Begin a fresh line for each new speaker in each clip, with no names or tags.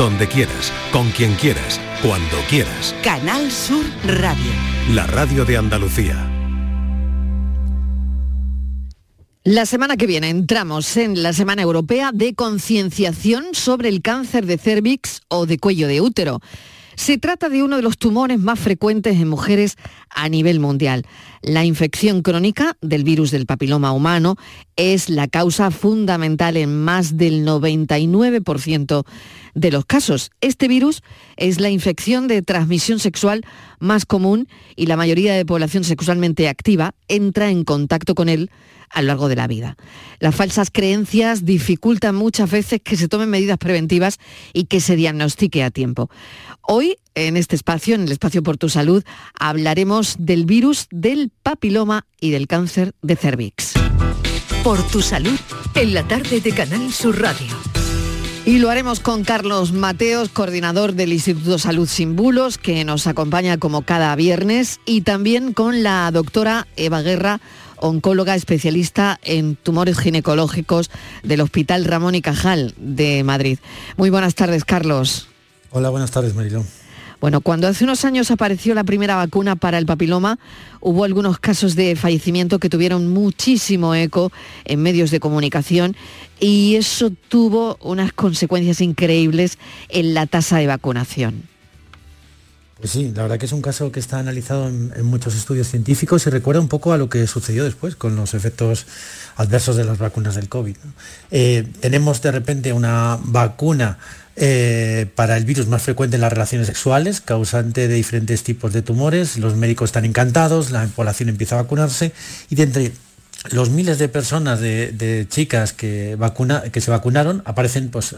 donde quieras, con quien quieras, cuando quieras.
Canal Sur Radio.
La radio de Andalucía.
La semana que viene entramos en la Semana Europea de Concienciación sobre el cáncer de cervix o de cuello de útero. Se trata de uno de los tumores más frecuentes en mujeres a nivel mundial. La infección crónica del virus del papiloma humano es la causa fundamental en más del 99% de los casos. Este virus es la infección de transmisión sexual más común y la mayoría de población sexualmente activa entra en contacto con él a lo largo de la vida. Las falsas creencias dificultan muchas veces que se tomen medidas preventivas y que se diagnostique a tiempo. Hoy, en este espacio, en el espacio por tu salud, hablaremos del virus del papiloma y del cáncer de cervix.
Por tu salud, en la tarde de Canal Sur Radio.
Y lo haremos con Carlos Mateos, coordinador del Instituto Salud Sin Bulos, que nos acompaña como cada viernes, y también con la doctora Eva Guerra, oncóloga especialista en tumores ginecológicos del Hospital Ramón y Cajal de Madrid. Muy buenas tardes, Carlos.
Hola, buenas tardes, Marilón.
Bueno, cuando hace unos años apareció la primera vacuna para el papiloma, hubo algunos casos de fallecimiento que tuvieron muchísimo eco en medios de comunicación y eso tuvo unas consecuencias increíbles en la tasa de vacunación.
Pues sí, la verdad que es un caso que está analizado en, muchos estudios científicos y recuerda un poco a lo que sucedió después con los efectos adversos de las vacunas del COVID. Eh, tenemos de repente una vacuna eh, para el virus más frecuente en las relaciones sexuales, causante de diferentes tipos de tumores. Los médicos están encantados, la población empieza a vacunarse y de entre los miles de personas, de, chicas que, que se vacunaron, aparecen pues,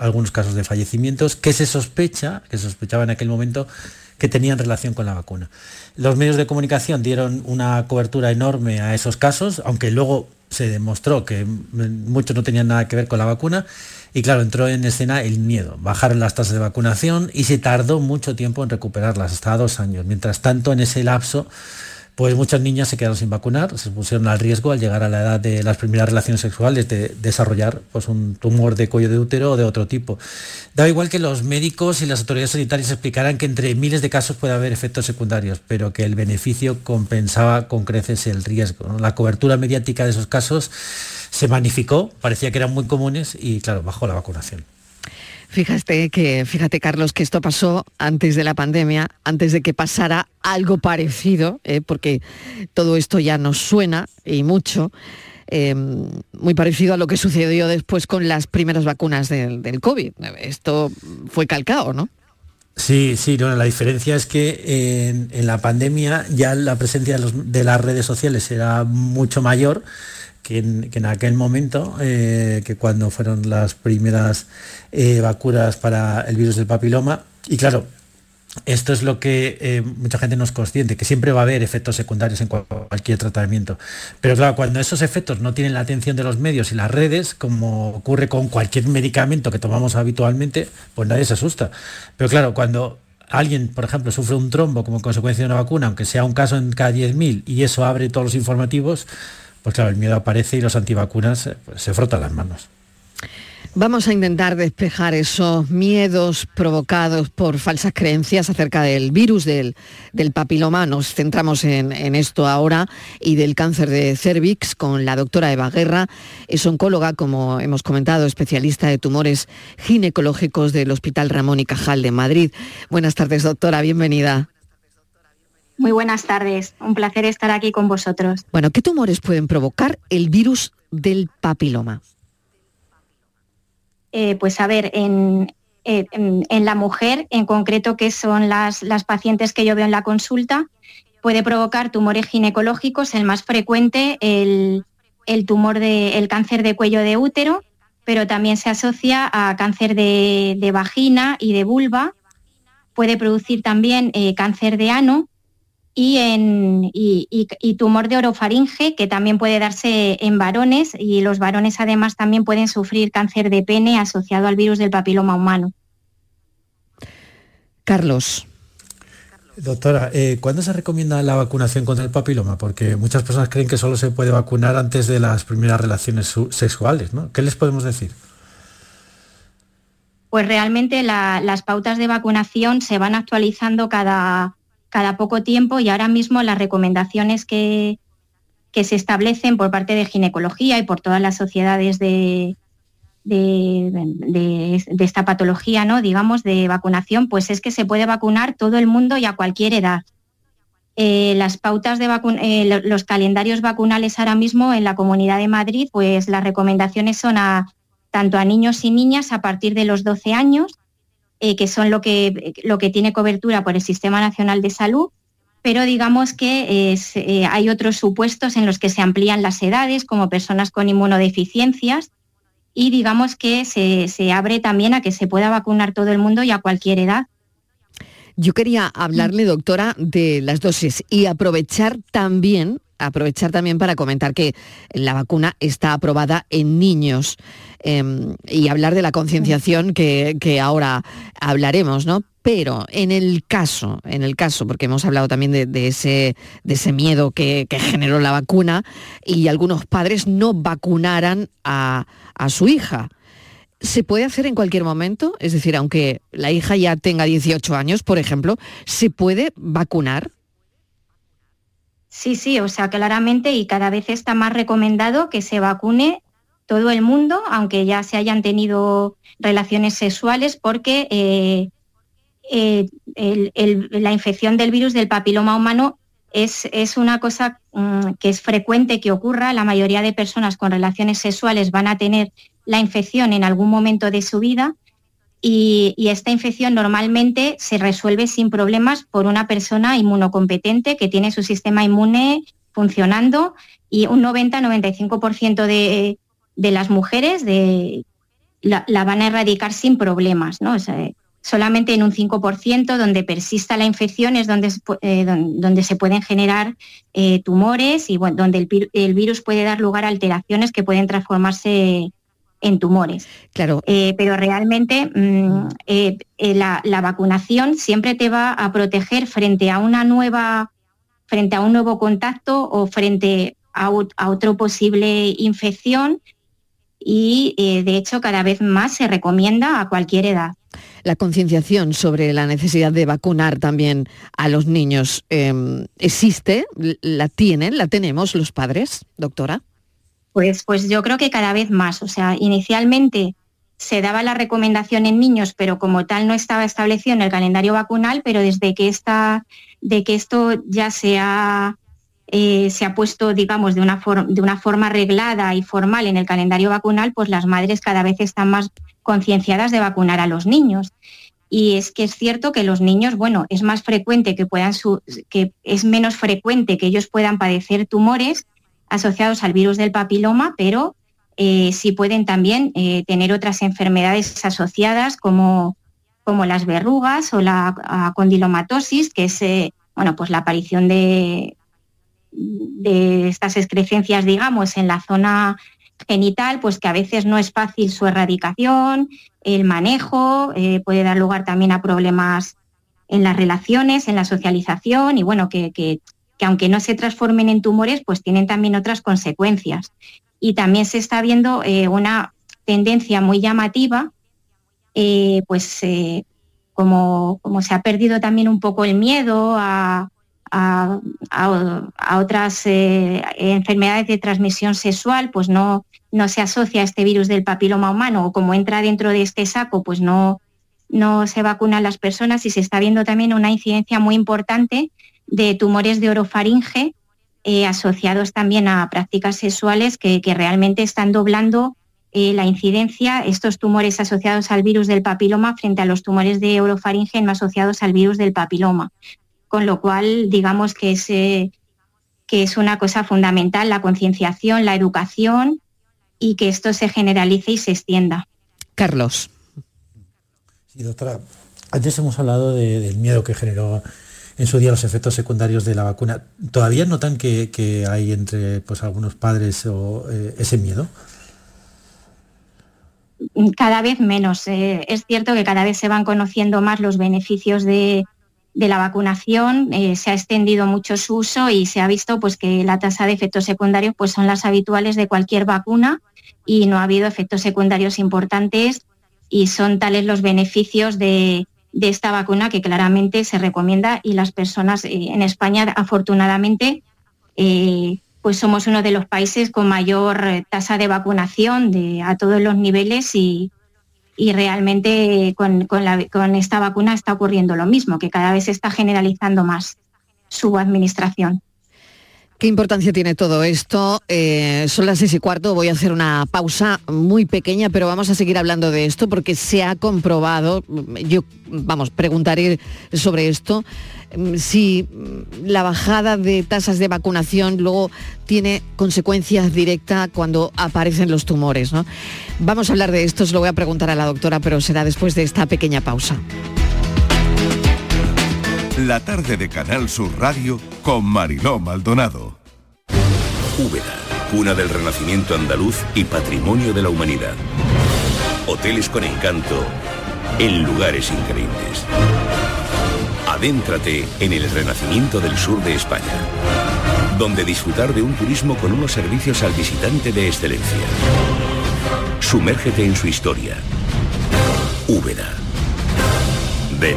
algunos casos de fallecimientos que se sospecha, que sospechaba en aquel momento, que tenían relación con la vacuna. Los medios de comunicación dieron una cobertura enorme a esos casos, aunque luego se demostró que muchos no tenían nada que ver con la vacuna. Y claro, entró en escena el miedo. Bajaron las tasas de vacunación y se tardó mucho tiempo en recuperarlas, hasta dos años. Mientras tanto, en ese lapso, pues muchas niñas se quedaron sin vacunar, se pusieron al riesgo al llegar a la edad de las primeras relaciones sexuales de desarrollar pues, un tumor de cuello de útero o de otro tipo. Da igual que los médicos y las autoridades sanitarias explicaran que entre miles de casos puede haber efectos secundarios, pero que el beneficio compensaba con creces el riesgo. La cobertura mediática de esos casos se magnificó, parecía que eran muy comunes y claro, bajó la vacunación.
Fíjate que, fíjate Carlos, que esto pasó antes de la pandemia, antes de que pasara algo parecido, ¿eh? porque todo esto ya nos suena y mucho. Eh, muy parecido a lo que sucedió después con las primeras vacunas del, COVID. Esto fue calcado, ¿no?
Sí, sí, la diferencia es que en, la pandemia ya la presencia de las redes sociales era mucho mayor que en, aquel momento, eh, que cuando fueron las primeras eh, vacunas para el virus del papiloma, y claro, esto es lo que eh, mucha gente no es consciente, que siempre va a haber efectos secundarios en cualquier tratamiento. Pero claro, cuando esos efectos no tienen la atención de los medios y las redes, como ocurre con cualquier medicamento que tomamos habitualmente, pues nadie se asusta. Pero claro, cuando alguien, por ejemplo, sufre un trombo como consecuencia de una vacuna, aunque sea un caso en cada 10.000, y eso abre todos los informativos, pues claro, el miedo aparece y los antivacunas eh, pues, se frotan las manos.
Vamos a intentar despejar esos miedos provocados por falsas creencias acerca del virus del, papiloma. Nos centramos en, esto ahora y del cáncer de cervix con la doctora Eva Guerra. Es oncóloga, como hemos comentado, especialista de tumores ginecológicos del Hospital Ramón y Cajal de Madrid. Buenas tardes, doctora. Bienvenida.
Muy buenas tardes, un placer estar aquí con vosotros.
Bueno, ¿qué tumores pueden provocar el virus del papiloma?
Eh, pues a ver, eh, en, la mujer, en concreto, que son las, las pacientes que yo veo en la consulta, puede provocar tumores ginecológicos, el más frecuente, el, tumor del cáncer de cuello de útero, pero también se asocia a cáncer de, vagina y de vulva. Puede producir también eh, cáncer de ano y, en, y, tumor de orofaringe, que también puede darse en varones y los varones además también pueden sufrir cáncer de pene asociado al virus del papiloma humano.
Carlos.
Doctora, eh, ¿cuándo se recomienda la vacunación contra el papiloma? Porque muchas personas creen que solo se puede vacunar antes de las primeras relaciones sexuales, ¿no? ¿Qué les podemos decir?
pues realmente las pautas de vacunación se van actualizando cada, cada poco tiempo y ahora mismo las recomendaciones que, que se establecen por parte de ginecología y por todas las sociedades de, de, esta patología, ¿no? digamos, de vacunación, pues es que se puede vacunar todo el mundo y a cualquier edad. Eh, las pautas de eh, los calendarios vacunales ahora mismo en la Comunidad de Madrid, pues las recomendaciones son a tanto a niños y niñas a partir de los 12 años, eh, que son lo que, lo que tiene cobertura por el Sistema Nacional de Salud, pero digamos que hay otros supuestos en los que se amplían las edades, como personas con inmunodeficiencias, y digamos que se, se abre también a que se pueda vacunar todo el mundo y a cualquier edad.
Yo quería hablarle, doctora, de las dosis y aprovechar también aprovechar también para comentar que la vacuna está aprobada en niños em, y hablar de la concienciación que, ahora hablaremos, ¿no? Pero en el caso, en el caso, porque hemos hablado también de, ese, de ese miedo que, generó la vacuna y algunos padres no vacunaran a, a su hija. ¿Se puede hacer en cualquier momento? Es decir, aunque la hija ya tenga 18 años, por ejemplo, ¿se puede vacunar?
Sí, sí, o sea, claramente y cada vez está más recomendado que se vacune todo el mundo, aunque ya se hayan tenido relaciones sexuales, porque eh, eh, la infección del virus del papiloma humano es, es una cosa mm, que es frecuente que ocurra. La mayoría de personas con relaciones sexuales van a tener la infección en algún momento de su vida y, esta infección normalmente se resuelve sin problemas por una persona inmunocompetente que tiene su sistema inmune funcionando y un 90-95% de, las mujeres la, van a erradicar sin problemas. ¿no? solamente en un 5% donde persista la infección es donde, eh, donde se pueden generar eh, tumores y donde el, el, virus puede dar lugar a alteraciones que pueden transformarse en tumores.
Claro.
Eh, pero realmente mm, eh, eh, la, vacunación siempre te va a proteger frente a una nueva, frente a un nuevo contacto o frente a, a otro posible infección y de hecho cada vez más se recomienda a cualquier edad.
La concienciación sobre la necesidad de vacunar también a los niños em, existe, la tienen, la tenemos los padres, doctora.
Pues, pues yo creo que cada vez más. O sea, inicialmente se daba la recomendación en niños, pero como tal no estaba establecido en el calendario vacunal, pero desde que, de que esto ya se ha, eh, se ha puesto, digamos, de una, de una forma reglada y formal en el calendario vacunal, pues las madres cada vez están más concienciadas de vacunar a los niños. Y es que es cierto que los niños, bueno, es más frecuente que puedan, que es menos frecuente que ellos puedan padecer tumores, asociados al virus del papiloma, pero eh, sí pueden también eh, tener otras enfermedades asociadas como, como las verrugas o la condilomatosis, que es eh, bueno, pues la aparición de, de estas excrescencias, digamos, en la zona genital, pues que a veces no es fácil su erradicación, el manejo, puede dar lugar también a problemas en las relaciones, en la socialización y bueno, que que aunque no se transformen en tumores, pues tienen también otras consecuencias. Y también se está viendo eh, una tendencia muy llamativa, eh, pues eh, como, como, se ha perdido también un poco el miedo a, otras enfermedades de transmisión sexual, pues no, no se asocia a este virus del papiloma humano o como entra dentro de este saco, pues no, no se vacunan las personas y se está viendo también una incidencia muy importante de tumores de orofaringe eh, asociados también a prácticas sexuales que, realmente están doblando eh, la incidencia, estos tumores asociados al virus del papiloma frente a los tumores de orofaringe no asociados al virus del papiloma. Con lo cual, digamos que es, eh, que es una cosa fundamental la concienciación, la educación y que esto se generalice y se extienda.
Carlos.
Sí, doctora, antes hemos hablado del miedo que generó en su día los efectos secundarios de la vacuna. ¿Todavía notan que, hay entre pues, algunos padres eh, ese miedo?
Cada vez menos. Eh, es cierto que cada vez se van conociendo más los beneficios de, la vacunación, eh, se ha extendido mucho su uso y se ha visto pues, que la tasa de efectos secundarios pues, son las habituales de cualquier vacuna y no ha habido efectos secundarios importantes y son tales los beneficios de, esta vacuna que claramente se recomienda y las personas eh, en España, afortunadamente, eh, pues somos uno de los países con mayor eh, tasa de vacunación de, a todos los niveles y, realmente con, con, esta vacuna está ocurriendo lo mismo, que cada vez se está generalizando más su administración.
¿Qué importancia tiene todo esto? Eh, son las seis y cuarto, voy a hacer una pausa muy pequeña, pero vamos a seguir hablando de esto porque se ha comprobado, yo, vamos, preguntaré sobre esto, si la bajada de tasas de vacunación luego tiene consecuencias directas cuando aparecen los tumores. ¿no? Vamos a hablar de esto, se lo voy a preguntar a la doctora, pero será después de esta pequeña pausa.
La tarde de Canal Sur Radio con Mariló Maldonado.
Úbeda, cuna del renacimiento andaluz y patrimonio de la humanidad. Hoteles con encanto en lugares increíbles. Adéntrate en el renacimiento del sur de España, donde disfrutar de un turismo con unos servicios al visitante de excelencia. Sumérgete en su historia. Úbeda. Ven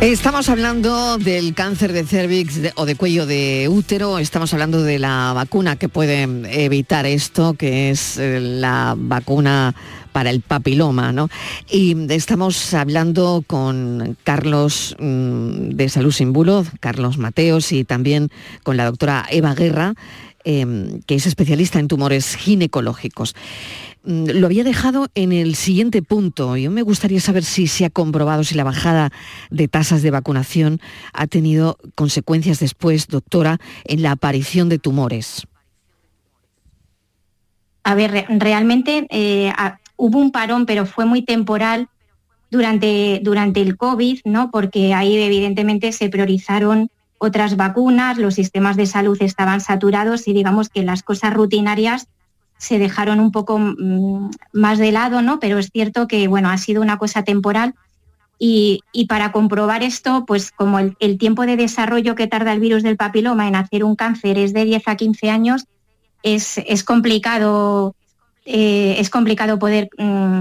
Estamos hablando del cáncer de cervix o de cuello de útero, estamos hablando de la vacuna que puede evitar esto, que es eh, la vacuna para el papiloma, ¿no? Y estamos hablando con Carlos mm, de Salud Sin Bulo, Carlos Mateos y también con la doctora Eva Guerra, em, que es especialista en tumores ginecológicos. Mm, lo había dejado en el siguiente punto. Yo me gustaría saber si se ha comprobado si la bajada de tasas de vacunación ha tenido consecuencias después, doctora, en la aparición de tumores.
A ver, realmente eh, hubo un parón, pero fue muy temporal durante, durante el COVID, ¿no? Porque ahí evidentemente se priorizaron otras vacunas, los sistemas de salud estaban saturados y digamos que las cosas rutinarias se dejaron un poco mm, más de lado, ¿no? Pero es cierto que, bueno, ha sido una cosa temporal y, para comprobar esto, pues como el, tiempo de desarrollo que tarda el virus del papiloma en hacer un cáncer es de 10 a 15 años, es, complicado. Eh, es complicado poder mm,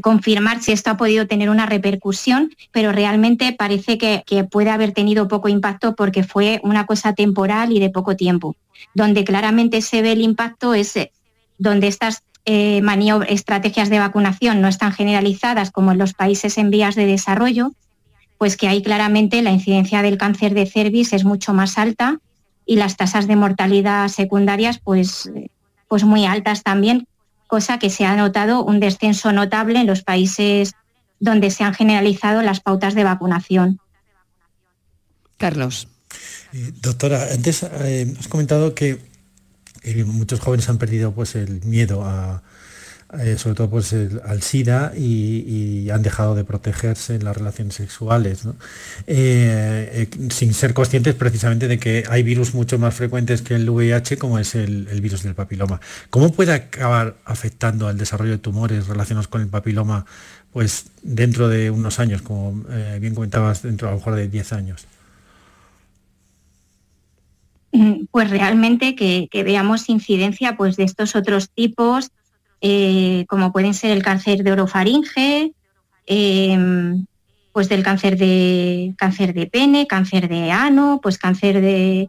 confirmar si esto ha podido tener una repercusión, pero realmente parece que, puede haber tenido poco impacto porque fue una cosa temporal y de poco tiempo. Donde claramente se ve el impacto es donde estas eh, estrategias de vacunación no están generalizadas como en los países en vías de desarrollo, pues que ahí claramente la incidencia del cáncer de cervix es mucho más alta y las tasas de mortalidad secundarias pues, pues muy altas también, cosa que se ha notado un descenso notable en los países donde se han generalizado las pautas de vacunación.
Carlos.
Eh, doctora, antes eh, has comentado que muchos jóvenes han perdido pues el miedo a, eh, sobre todo pues al SIDA y, han dejado de protegerse en las relaciones sexuales, eh, eh, sin ser conscientes precisamente de que hay virus mucho más frecuentes que el VIH como es el, virus del papiloma. ¿Cómo puede acabar afectando al desarrollo de tumores relacionados con el papiloma pues dentro de unos años, como bien comentabas, dentro a lo mejor de 10 años?
Mm, pues realmente que, veamos incidencia pues, de estos otros tipos, eh, como pueden ser el cáncer de orofaringe, em, pues del cáncer de cáncer de pene, cáncer de ano, pues cáncer de,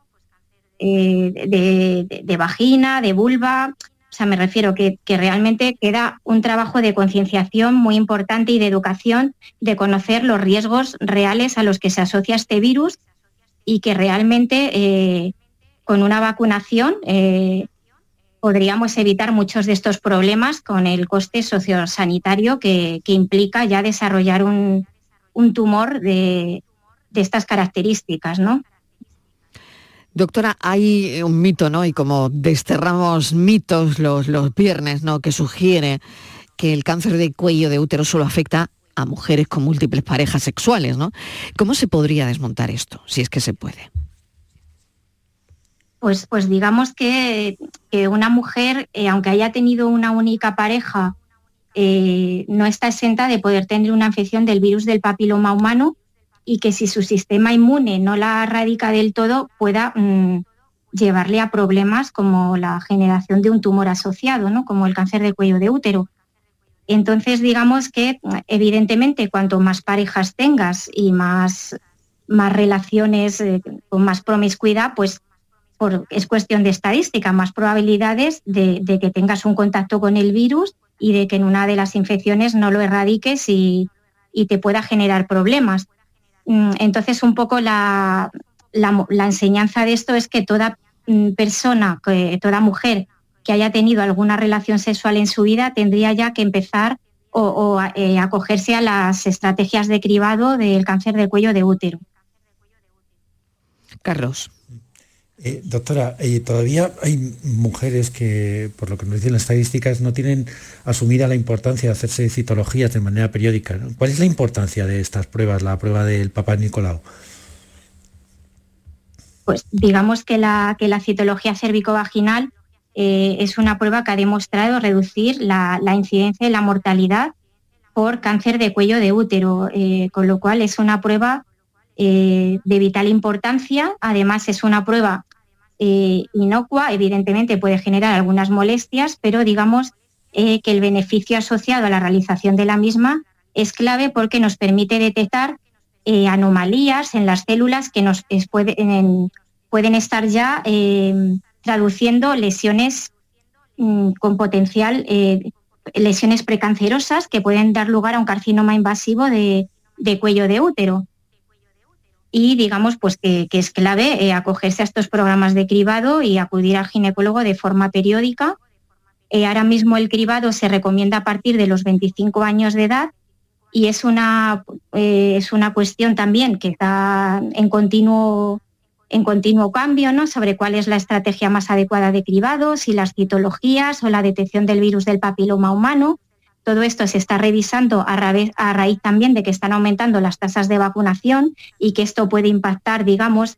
eh, de, vagina, de vulva. O sea, me refiero que, realmente queda un trabajo de concienciación muy importante y de educación, de conocer los riesgos reales a los que se asocia este virus y que realmente eh, con una vacunación podríamos evitar muchos de estos problemas con el coste sociosanitario que, implica ya desarrollar un, tumor de, estas características, ¿no?
Doctora, hay un mito, ¿no? Y como desterramos mitos los, los viernes, ¿no? Que sugiere que el cáncer de cuello de útero solo afecta a mujeres con múltiples parejas sexuales, ¿no? ¿Cómo se podría desmontar esto, si es que se puede?
Pues, pues digamos que, una mujer, eh, aunque haya tenido una única pareja, eh, no está exenta de poder tener una infección del virus del papiloma humano y que si su sistema inmune no la erradica del todo, pueda mm, llevarle a problemas como la generación de un tumor asociado, ¿no? como el cáncer de cuello de útero. Entonces, digamos que evidentemente cuanto más parejas tengas y más, más relaciones eh, con más promiscuidad, pues es cuestión de estadística, más probabilidades de, que tengas un contacto con el virus y de que en una de las infecciones no lo erradiques y, te pueda generar problemas. Mm, entonces, un poco la, enseñanza de esto es que toda mm, persona, toda mujer que haya tenido alguna relación sexual en su vida tendría ya que empezar o, eh, acogerse a las estrategias de cribado del cáncer de cuello de útero.
Carlos.
Eh, doctora, eh, todavía hay mujeres que, por lo que nos dicen las estadísticas, no tienen asumida la importancia de hacerse citologías de manera periódica. ¿Cuál es la importancia de estas pruebas, la prueba del Papá Nicolau?
Pues digamos que la, que la citología cervicovaginal eh, es una prueba que ha demostrado reducir la, incidencia y la mortalidad por cáncer de cuello de útero, con lo cual es una prueba eh, de vital importancia. Además, es una prueba inocua, evidentemente puede generar algunas molestias, pero digamos que el beneficio asociado a la realización de la misma es clave porque nos permite detectar anomalías en las células que nos pueden, estar ya traduciendo lesiones mm, con potencial, eh, lesiones precancerosas que pueden dar lugar a un carcinoma invasivo de, cuello de útero. Y digamos pues que, es clave eh, acogerse a estos programas de cribado y acudir al ginecólogo de forma periódica. Eh, ahora mismo el cribado se recomienda a partir de los 25 años de edad y es una, es una cuestión también que está en continuo en continuo cambio ¿no? sobre cuál es la estrategia más adecuada de cribado, si las citologías o la detección del virus del papiloma humano. Todo esto se está revisando a, raíz, también de que están aumentando las tasas de vacunación y que esto puede impactar, digamos,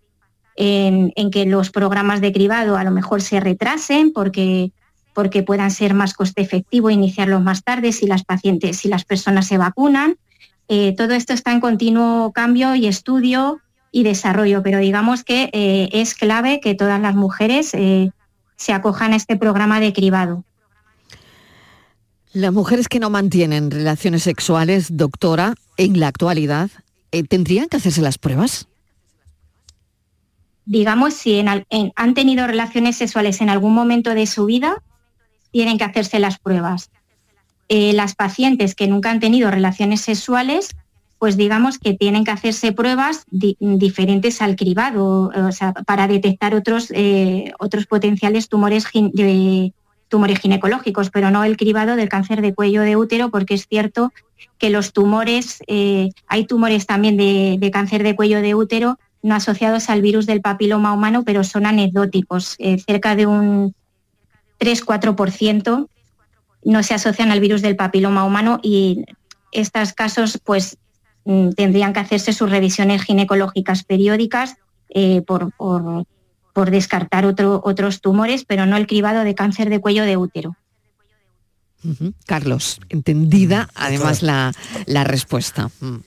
en, que los programas de cribado a lo mejor se retrasen porque, porque puedan ser más coste efectivo iniciarlos más tarde si las pacientes, si las personas se vacunan. Eh, todo esto está en continuo cambio y estudio y desarrollo, pero digamos que eh, es clave que todas las mujeres eh, se acojan a este programa de cribado.
Las mujeres que no mantienen relaciones sexuales, doctora, en la actualidad, eh, ¿tendrían que hacerse las pruebas?
Digamos, si han tenido relaciones sexuales en algún momento de su vida, tienen que hacerse las pruebas. las pacientes que nunca han tenido relaciones sexuales pues digamos que tienen que hacerse pruebas diferentes al cribado, para detectar otros, eh, otros potenciales tumores, tumores ginecológicos, pero no el cribado del cáncer de cuello de útero, porque es cierto que los tumores, eh, hay tumores también de, cáncer de cuello de útero no asociados al virus del papiloma humano, pero son anecdóticos, eh, cerca de un 3-4% no se asocian al virus del papiloma humano y estos casos pues Mm, tendrían que hacerse sus revisiones ginecológicas periódicas eh, por, descartar otros tumores, pero no el cribado de cáncer de cuello de útero.
Carlos, entendida mm, además la, respuesta. Mm.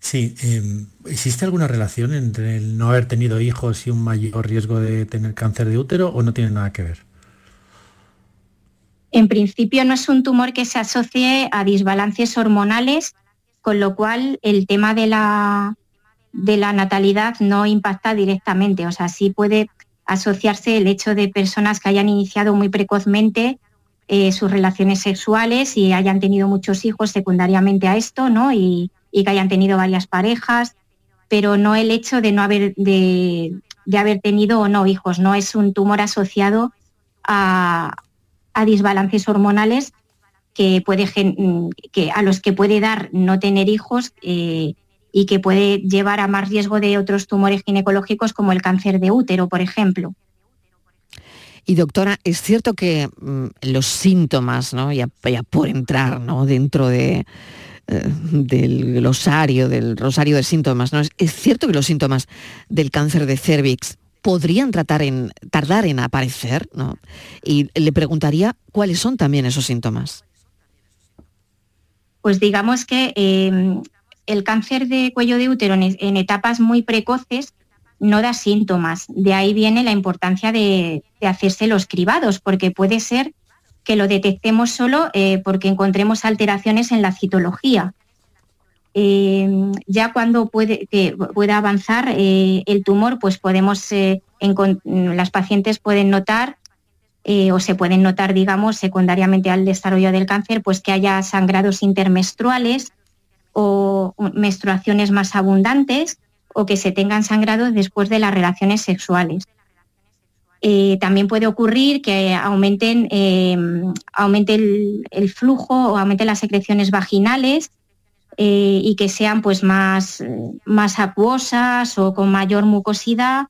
Sí, em, ¿existe alguna relación entre el no haber tenido hijos y un mayor riesgo de tener cáncer de útero o no tiene nada que ver?
En principio no es un tumor que se asocie a desbalances hormonales con lo cual el tema de la, de la natalidad no impacta directamente, o sea, sí puede asociarse el hecho de personas que hayan iniciado muy precozmente eh, sus relaciones sexuales y hayan tenido muchos hijos secundariamente a esto, ¿no? Y, que hayan tenido varias parejas. pero no el hecho de no haber, de, haber tenido o no hijos, no es un tumor asociado a, a desbalances hormonales que puede, que, a los que puede dar no tener hijos eh, y que puede llevar a más riesgo de otros tumores ginecológicos como el cáncer de útero, por ejemplo.
Y doctora, es cierto que mm, los síntomas, ¿no? ya, por entrar ¿no? dentro de, eh, del glosario, del rosario de síntomas, ¿no? Es, cierto que los síntomas del cáncer de cervix podrían tratar en, tardar en aparecer, ¿no? Y le preguntaría cuáles son también esos síntomas.
Pues digamos que em, el cáncer de cuello de útero en, etapas muy precoces no da síntomas. De ahí viene la importancia de, hacerse los cribados, porque puede ser que lo detectemos solo eh, porque encontremos alteraciones en la citología. Em, ya cuando puede, que pueda avanzar eh, el tumor, pues podemos, eh, las pacientes pueden notar o se pueden notar, digamos, secundariamente al desarrollo del cáncer, pues que haya sangrados intermenstruales, o menstruaciones más abundantes o que se tengan sangrado después de las relaciones sexuales. Eh, también puede ocurrir que aumenten, em, aumente el, flujo o aumente las secreciones vaginales eh, y que sean pues, más, más acuosas o con mayor mucosidad,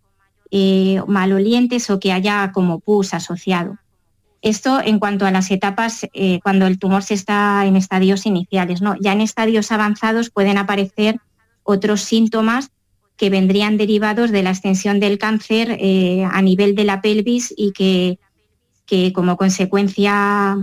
eh, malolientes o que haya como pus asociado. Esto en cuanto a las etapas eh, cuando el tumor se está en estadios iniciales. ¿no? Ya en estadios avanzados pueden aparecer otros síntomas que vendrían derivados de la extensión del cáncer eh, a nivel de la pelvis y que, que como consecuencia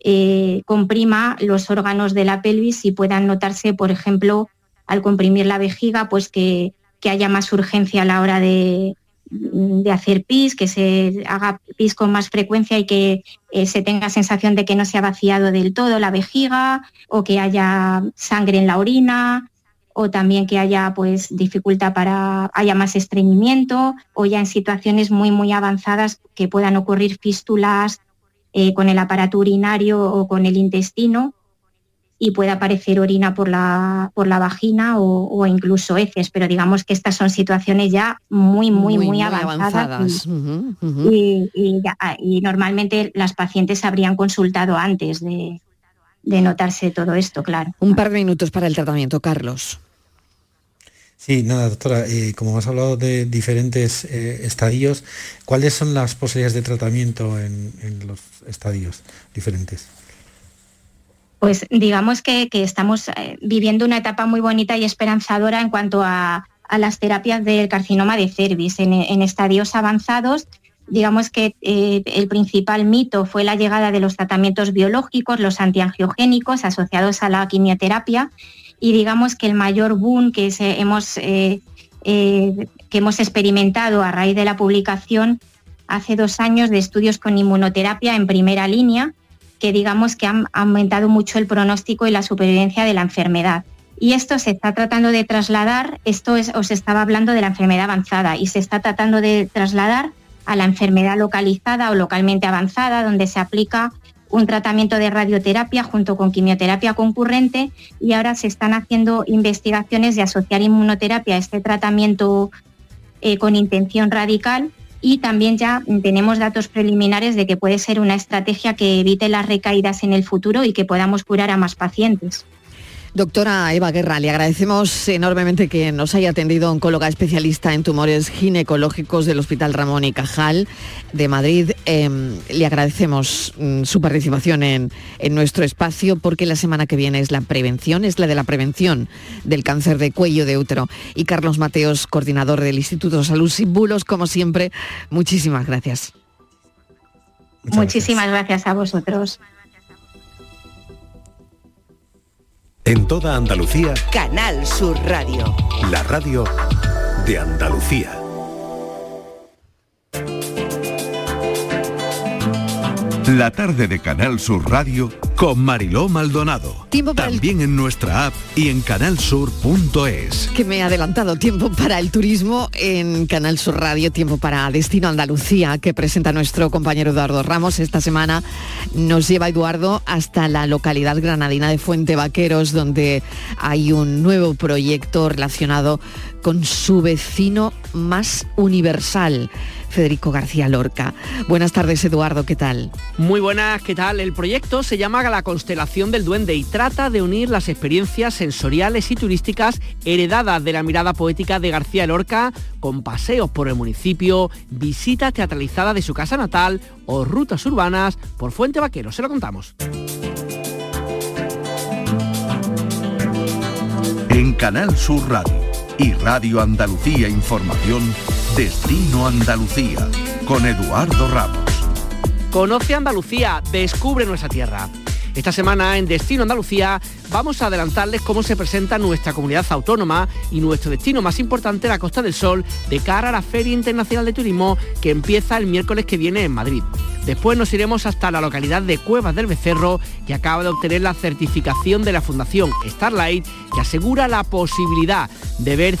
eh, comprima los órganos de la pelvis y puedan notarse, por ejemplo, al comprimir la vejiga, pues que haya más urgencia a la hora de, de hacer pis, que se haga pis con más frecuencia y que eh, se tenga sensación de que no se ha vaciado del todo la vejiga o que haya sangre en la orina o también que haya pues dificultad para haya más estreñimiento o ya en situaciones muy muy avanzadas que puedan ocurrir fístulas eh, con el aparato urinario o con el intestino y puede aparecer orina por la, por la vagina o, incluso heces, pero digamos que estas son situaciones ya muy, muy, muy, avanzadas. Y, normalmente las pacientes habrían consultado antes de, notarse todo esto, claro.
Un par de minutos para el tratamiento, Carlos.
Sí, nada, doctora, eh, como has hablado de diferentes eh, estadios, ¿cuáles son las posibilidades de tratamiento en los estadios diferentes?
Pues digamos que, estamos eh, viviendo una etapa muy bonita y esperanzadora en cuanto a, las terapias del carcinoma de cervix. En, estadios avanzados, digamos que eh, el principal mito fue la llegada de los tratamientos biológicos, los antiangiogénicos asociados a la quimioterapia, y digamos que el mayor boom que hemos, eh, que hemos experimentado a raíz de la publicación hace dos años de estudios con inmunoterapia en primera línea, que digamos que han aumentado mucho el pronóstico y la supervivencia de la enfermedad. Y esto se está tratando de trasladar, esto es, os estaba hablando de la enfermedad avanzada, y se está tratando de trasladar a la enfermedad localizada o localmente avanzada, donde se aplica un tratamiento de radioterapia junto con quimioterapia concurrente y ahora se están haciendo investigaciones de asociar inmunoterapia a este tratamiento eh, con intención radical y también ya tenemos datos preliminares de que puede ser una estrategia que evite las recaídas en el futuro y que podamos curar a más pacientes.
Doctora Eva Guerra, le agradecemos enormemente que nos haya atendido oncóloga especialista en tumores ginecológicos del Hospital Ramón y Cajal de Madrid. Em, le agradecemos mm, su participación en, nuestro espacio porque la semana que viene es la prevención, es la de la prevención del cáncer de cuello de útero. Y Carlos Mateos, coordinador del Instituto de Salud Sin Bulos, como siempre, muchísimas gracias.
Muchísimas gracias a vosotros.
En toda Andalucía.
Canal Sur Radio.
La radio de Andalucía.
La tarde de Canal Sur Radio con Mariló Maldonado. También en nuestra app y en canalsur.es.
Que me he adelantado tiempo para el turismo en Canal Sur Radio, tiempo para Destino Andalucía, que presenta nuestro compañero Eduardo Ramos. Esta semana nos lleva Eduardo hasta la localidad granadina de Fuente Vaqueros, donde hay un nuevo proyecto relacionado con su vecino más universal. Federico García Lorca. Buenas tardes, Eduardo, ¿qué tal?
Muy buenas, ¿qué tal? El proyecto se llama La Constelación del Duende y trata de unir las experiencias sensoriales y turísticas heredadas de la mirada poética de García Lorca con paseos por el municipio, visitas teatralizadas de su casa natal o rutas urbanas por Fuente Vaquero. Se lo contamos.
En Canal Sur Radio y Radio Andalucía Información Destino Andalucía con Eduardo Ramos.
Conoce Andalucía, descubre nuestra tierra. Esta semana en Destino Andalucía vamos a adelantarles cómo se presenta nuestra comunidad autónoma y nuestro destino más importante, la Costa del Sol, de cara a la Feria Internacional de Turismo que empieza el miércoles que viene en Madrid. Después nos iremos hasta la localidad de Cuevas del Becerro, que acaba de obtener la certificación de la Fundación Starlight, que asegura la posibilidad de ver